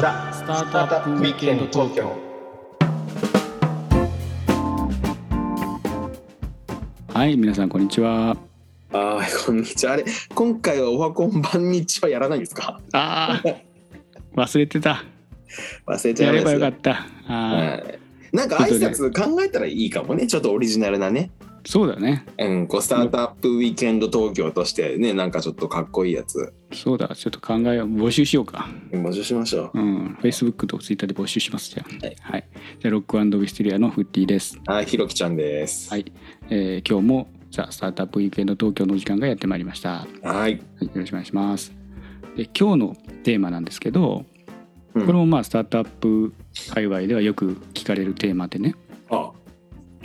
ザ・スタートアップウィークエンド東京はい皆さんこんにちは。あーこんにちは。あれ今回はオワコン番日はやらないんですか？あー忘れてた。忘れちゃやればよかった。はい。なんか挨拶考えたらいいかもね。ちょっとオリジナルなね、そうだねうん、こうスタートアップウィークエンド東京としてねなんかちょっとかっこいいやつそうだちょっと考えよう募集しようか募集しましょううん、Facebook と Twitter で募集しますじゃあ。はいはい。じゃあ、ロックウィステリアのフッティです。はいひろきちゃんですはい。えー今日もザ・スタートアップウィークエンド東京のお時間がやってまいりました。はい。はい、よろしくお願いします。で、今日のテーマなんですけど、うんこれもまあ、スタートアップ界隈ではよく聞かれるテーマでね、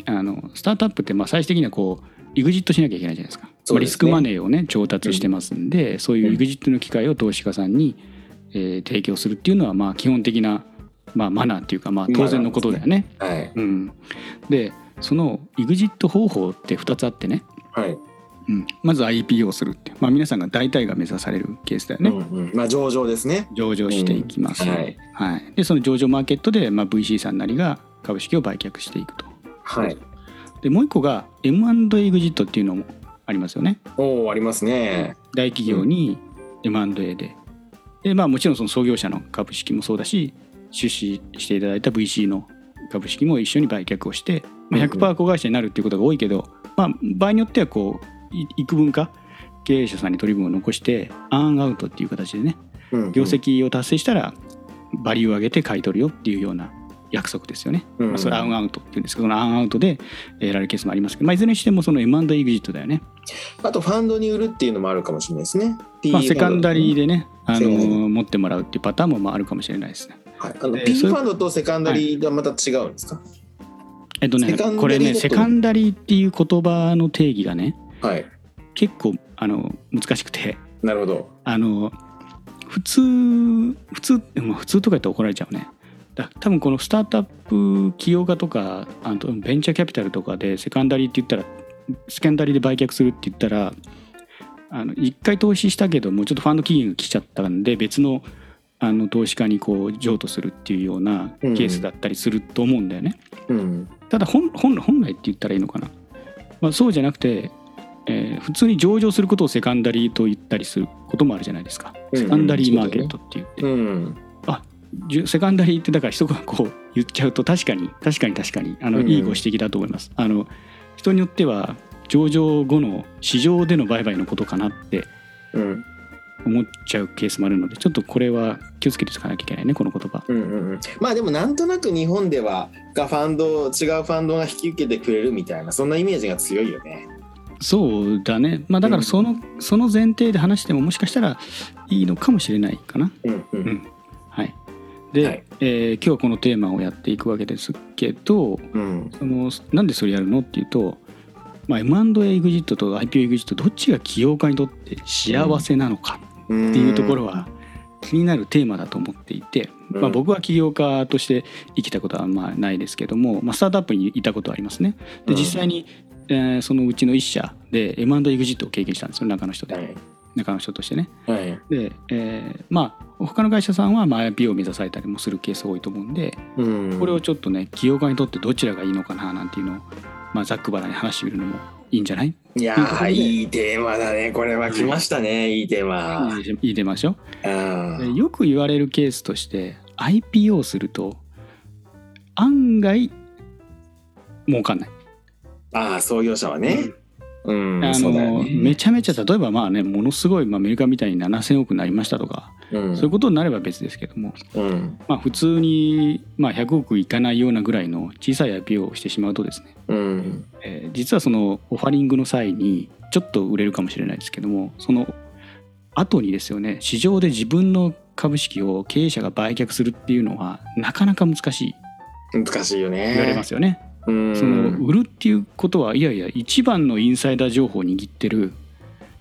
ああの、スタートアップってまあ最終的にはこう、エグジットしなきゃいけないじゃないですか。リスクマネーをね、調達してますんで、そういうエグジットの機会を投資家さんに、えー提供するっていうのは、まあ、基本的な、まあ、マナーっていうか、まあ、当然のことだよね。はい。うん、でその EXIT 方法って2つあってね、はい、うん、まず IPO をするって、まあ、皆さんが大体が目指されるケースだよね、うんうん、まあ上場ですね。上場していきます、うん。はい。はい。でその上場マーケットで、まあ、VC さんなりが株式を売却していくとはい。でもう一個が M&A エグジットっていうのもありますよね。おおありますね。大企業に M&A で。で、まあ、もちろんその創業者の株式もそうだし出資していただいた VC の株式も一緒に売却をして、まあ、うんうん。100%子会社になるっていうことが多いけど、まあ、場合によってはこうい幾分か経営者さんに取り分を残してアーンアウトっていう形でね業績を達成したらバリューを上げて買い取るよっていうような約束ですよね。うんまあ、それアーンアウトっていうんですけどそのアーンアウトでえー得られるケースもありますけど、まあ、いずれにしてもその M&A エグジットだよね。あとファンドに売るっていうのもあるかもしれないですね。まあ、セカンダリーで、でね、あの持ってもらうっていうパターンもまああるかもしれないですね。はい、あので P ファンドとセカンダリーがまた違うんですか？えっとねこれねセカンダリーっていう言葉の定義がねはい、結構あの難しくてなるほど。あの普通普通まあ普通とか言ったら怒られちゃうね。だ多分このスタートアップ起業家とかあとベンチャーキャピタルとかでセカンダリーって言ったらセカンダリーで売却するって言ったらあの一回投資したけどもうちょっとファンド期限が来ちゃったんで別のあの投資家にこう譲渡するっていうようなケースだったりすると思うんだよね。うん、ただ本来って言ったらいいのかな、まあ、そうじゃなくて、えー普通に上場することをセカンダリーと言ったりすることもあるじゃないですか、うん。セカンダリーマーケットって言って、うん、じゅセカンダリーってだから一言こう言っちゃうと確かに確かに確かにあの、うん。いいご指摘だと思います。あの人によっては上場後の市場での売買のことかなってうん、思っちゃうケースもあるのでちょっとこれは気をつけておかなきゃいけないねこの言葉。うん、うん、うん。まあでもなんとなく日本ではがファンド違うファンドが引き受けてくれるみたいなそんなイメージが強いよね。そうだね。まあだからその,、その前提で話してももしかしたらいいのかもしれないかな。うん、う、うんん。はいで、はいえー今日はこのテーマをやっていくわけですけどうん、そのなんでそれやるのっていうと、まあ、M&A エグジットと IPO エグジットどっちが起業家にとって幸せなのかっていうところは気になるテーマだと思っていて、うんまあ、僕は起業家として生きたことはまあないですけども、まあ、スタートアップにいたことはありますね。でうん実際に、えーそのうちの一社で M&A エグジットを経験したんですよ中の人で、はい、中の人としてね。はい、で、えーまあ他の会社さんはまあ IPO を目指されたりもするケース多いと思うんでうん、これをちょっとね起業家にとってどちらがいいのかななんていうのを、まあ、ざっくばらんに話してみるのもいいんじゃない？いやーいいテーマだね。これは来ましたね、い。いテーマ。いいいい出ましょ？あでよく言われるケースとして IPO をすると案外儲かんない。あー創業者はね。うん、あのね。めちゃめちゃ例えばまあねものすごい、まあ、アメリカみたいに7,000億になりましたとか、うん、そういうことになれば別ですけども、うん、まあ、普通に、まあ、100億いかないようなぐらいの小さい IPO をしてしまうとですね、うん、えー実はそのオファリングの際にちょっと売れるかもしれないですけどもその後にですよね市場で自分の株式を経営者が売却するっていうのはなかなか難しい難しいよね。言われますよね。うん、その売るっていうことはいやいや一番のインサイダー情報を握ってる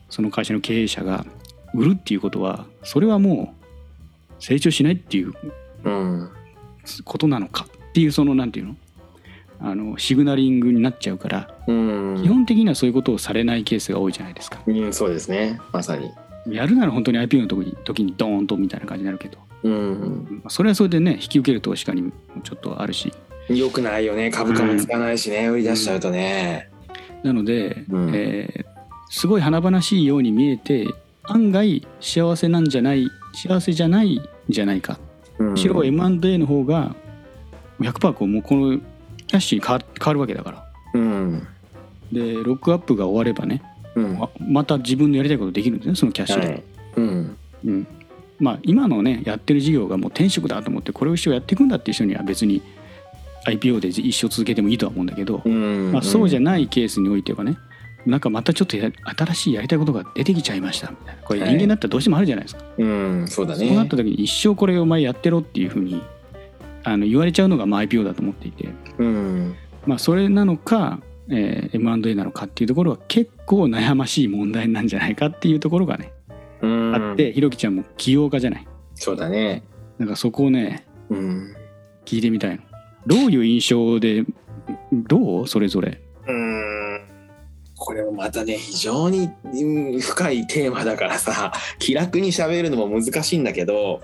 その会社の経営者が売るっていうことはそれはもう成長しないっていううん、ことなのかっていうそのなんていうの？あのシグナリングになっちゃうからうん、基本的にはそういうことをされないケースが多いじゃないですか。うん、そうですね。まさに。やるなら本当に IPO の時に時にドーンとみたいな感じになるけど、うん、まあそれはそれでね引き受ける投資家にもちょっとあるしよくないよね。株価もつかないしね、売り出しちゃうとね。なので、うん。えーすごい華々しいように見えて案外幸せなんじゃない幸せじゃないんじゃないか。むむしろ M&A の方が100%こうもうこのキャッシュに変わ変わるわけだから。うん。でロックアップが終わればねうん。ままた自分のやりたいことできるんですねそのキャッシュで、はい。うん。うん、まあ今のねやってる事業がもう転職だと思ってこれを一生やっていくんだっていう人には別に IPO で一生続けてもいいとは思うんだけど、うんまあ、そうじゃんないケースにおいてはねなんかまたちょっとや新しいやりたいことが出てきちゃいましたみたいな。これはい。人間だったらどうしてもあるじゃないですか、うんそうだね。そうなった時に一生これお前やってろっていうふうにあの言われちゃうのがまあ IPO だと思っていて、うん。まあ、それなのか、えー M&A なのかっていうところは結構悩ましい問題なんじゃないかっていうところがね、うん。あってひろきちゃんも起業家じゃない。そうだね。なんかそこをねうん。聞いてみたいのどういう印象でどう？それぞれ。うん。これもまたね非常に深いテーマだからさ気楽にしゃべるのも難しいんだけど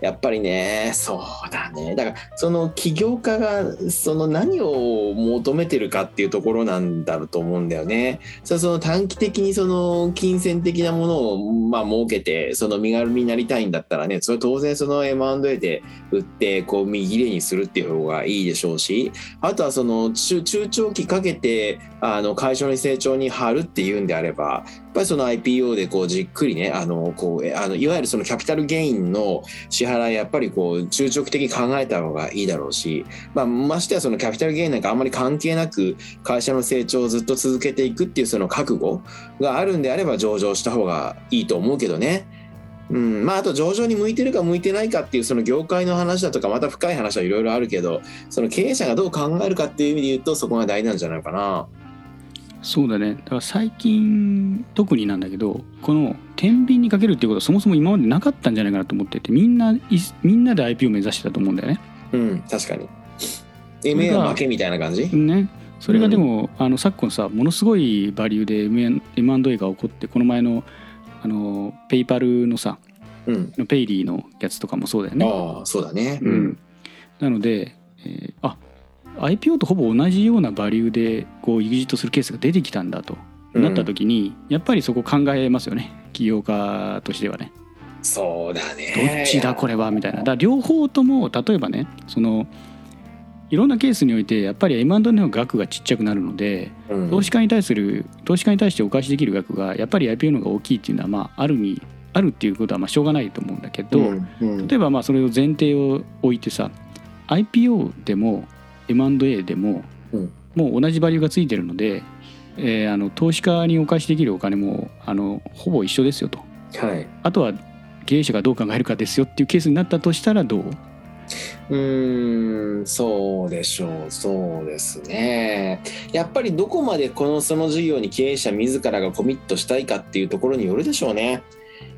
やっぱりねそうだねだからその起業家がその何を求めてるかっていうところなんだろうと思うんだよね。そその短期的にその金銭的なものをまあ儲けてその身軽になりたいんだったらねそれ当然その M&A で売ってこう見切れにするっていう方がいいでしょうしあとはその中中長期かけてあの会社の成長に張るっていうんであればやっぱりその IPO でこうじっくりねあのこうあのいわゆるそのキャピタルゲインの支支払いやっぱりこう中長期的に考えた方がいいだろうし、まあ、ましてやそのキャピタルゲインなんかあんまり関係なく会社の成長をずっと続けていくっていうその覚悟があるんであれば上場した方がいいと思うけどね。うん、まああと上場に向いてるか向いてないかっていうその業界の話だとかまた深い話はいろいろあるけどその経営者がどう考えるかっていう意味で言うとそこが大事なんじゃないかな。そうだねだから最近特になんだけどこの天秤にかけるっていうことはそもそも今までなかったんじゃないかなと思っててみんないみんなで IP を目指してたと思うんだよね。うん確かに。MA は負けみたいな感じ？ねそれがでも、あの昨今さものすごいバリューで M&A が起こってこの前のあのペイパルのさうん。ペイリーのやつとかもそうだよね。ああそうだね。うん、なので、えーあ IPO とほぼ同じようなバリューでこう EXIT するケースが出てきたんだと、なった時にやっぱりそこ考えますよね起業家としてはね。そうだどね。っちだこれはみたいな。だ両方とも例えばねそのいろんなケースにおいてやっぱり M&A の額がちっちゃくなるのでうん投資家に対する投資家に対してお返しできる額がやっぱり IPO の方が大きいっていうのはまああるにあるっていうことはまあしょうがないと思うんだけど、うんうん例えばまあそれを前提を置いてさ IPO でも M&A でも、うん。もう同じバリューがついてるので、えーあの投資家にお返しできるお金もあのほぼ一緒ですよと。はい。あとは経営者がどう考えるかですよっていうケースになったとしたらどう？うーんそうでしょう。そうですね。やっぱりどこまでこのその事業に経営者自らがコミットしたいかっていうところによるでしょうね。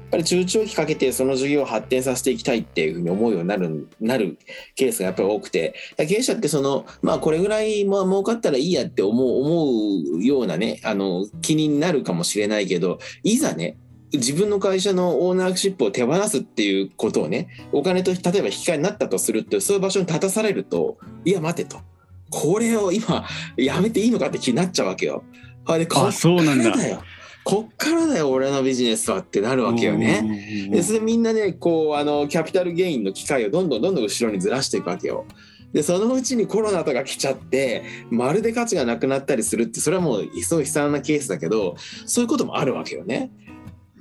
っぱり中長期かけてその事業を発展させていきたいっていうふうに思うようになるなるケースがやっぱり多くて。経営者ってそのまあこれぐらいまあ儲かったらいいやって思う思うようなねあの気になるかもしれないけどいざね自分の会社のオーナーシップを手放すっていうことをねお金と例えば引き換えになったとするとそういう場所に立たされるといや待てと。これを今やめていいのかって気になっちゃうわけよ。あでこっそうなんだ。よこっからだよ俺のビジネスはってなるわけよね。ねでそれでみんなねこうあのキャピタルゲインの機会をどんどんどんどん後ろにずらしていくわけよ。でそのうちにコロナとか来ちゃってまるで価値がなくなったりするってそれはもうすごい悲惨なケースだけどそういうこともあるわけよね。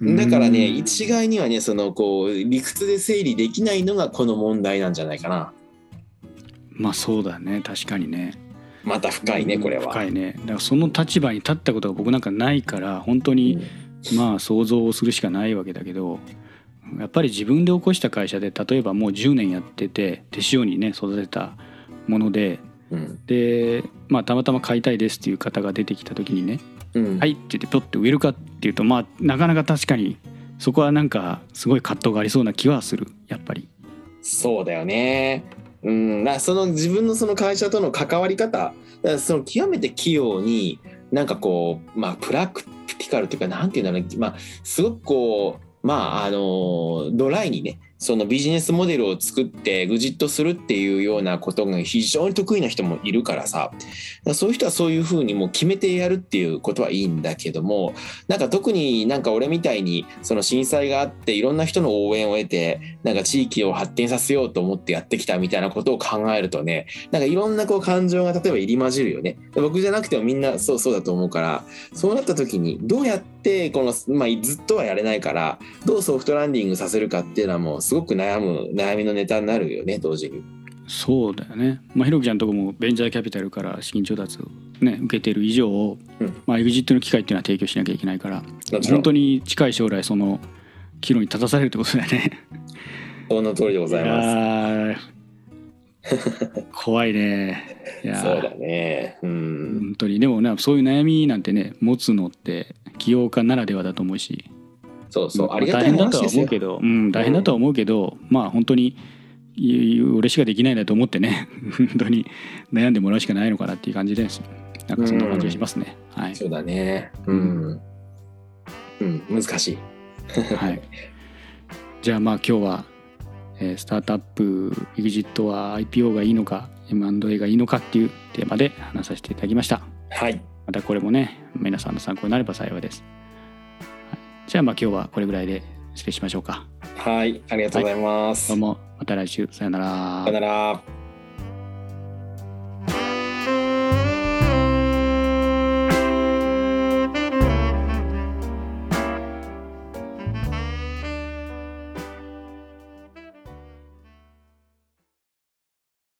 だからね一概にはねそのこう理屈で整理できないのがこの問題なんじゃないかな。まあそうだね確かにねまた深いねこれは。深いねだからその立場に立ったことが僕なんかないから本当に、まあ想像をするしかないわけだけどやっぱり自分で起こした会社で例えばもう10年やってて手塩にね育てたものでうんで、まあ、たまたま買いたいですっていう方が出てきた時にねうん「はい」って言ってピョッて植えるかっていうとまあなかなか確かにそこはなんかすごい葛藤がありそうな気はするやっぱり。そうだよね。うん、だその自分のその会社との関わり方その極めて器用になんかこうまあプラクティカルというかなんていうんだろうまあすごくこうまああのドライにねそのビジネスモデルを作ってエグジットするっていうようなことが非常に得意な人もいるからさ。そういう人はそういうふうにもう決めてやるっていうことはいいんだけどもなんか特になんか俺みたいにその震災があっていろんな人の応援を得てなんか地域を発展させようと思ってやってきたみたいなことを考えるとねなんかいろんなこう感情が例えば入り混じるよね。僕じゃなくてもみんなそうそうだと思うからそうなった時にどうやってこの、まあ、ずっとはやれないからどうソフトランディングさせるかっていうのはもうすごく悩む悩みのネタになるよね同時に。そうだよね。まあひろきちゃんのとこもベンチャーキャピタルから資金調達をね受けてる以上、うんまあエグジットの機会っていうのは提供しなきゃいけないから、本当に近い将来その岐路に立たされるってことだよね。その通りでございます。怖いね。いやーそうだね。うん。本当にでもねそういう悩みなんてね持つのって起業家ならではだと思うしそうそう。まありがたい大変だとは。思うけど、うん、大変だとは思うけど、まあ本当にい俺しかできないなと思ってね 本当に悩んでもらうしかないのかなっていう感じですなんかそんな感じがしますね、はい、そうだね。うん。うん、難しい。はい、じゃあまあ今日は、えースタートアップ EXIT は IPO がいいのか M&A がいいのかっていうテーマで話させていただきましたはい。またこれもね皆さんの参考になれば幸いです、はい、じゃあまあ今日はこれぐらいで失礼しましょうかはい。ありがとうございます。どうもまた来週さよならさよなら。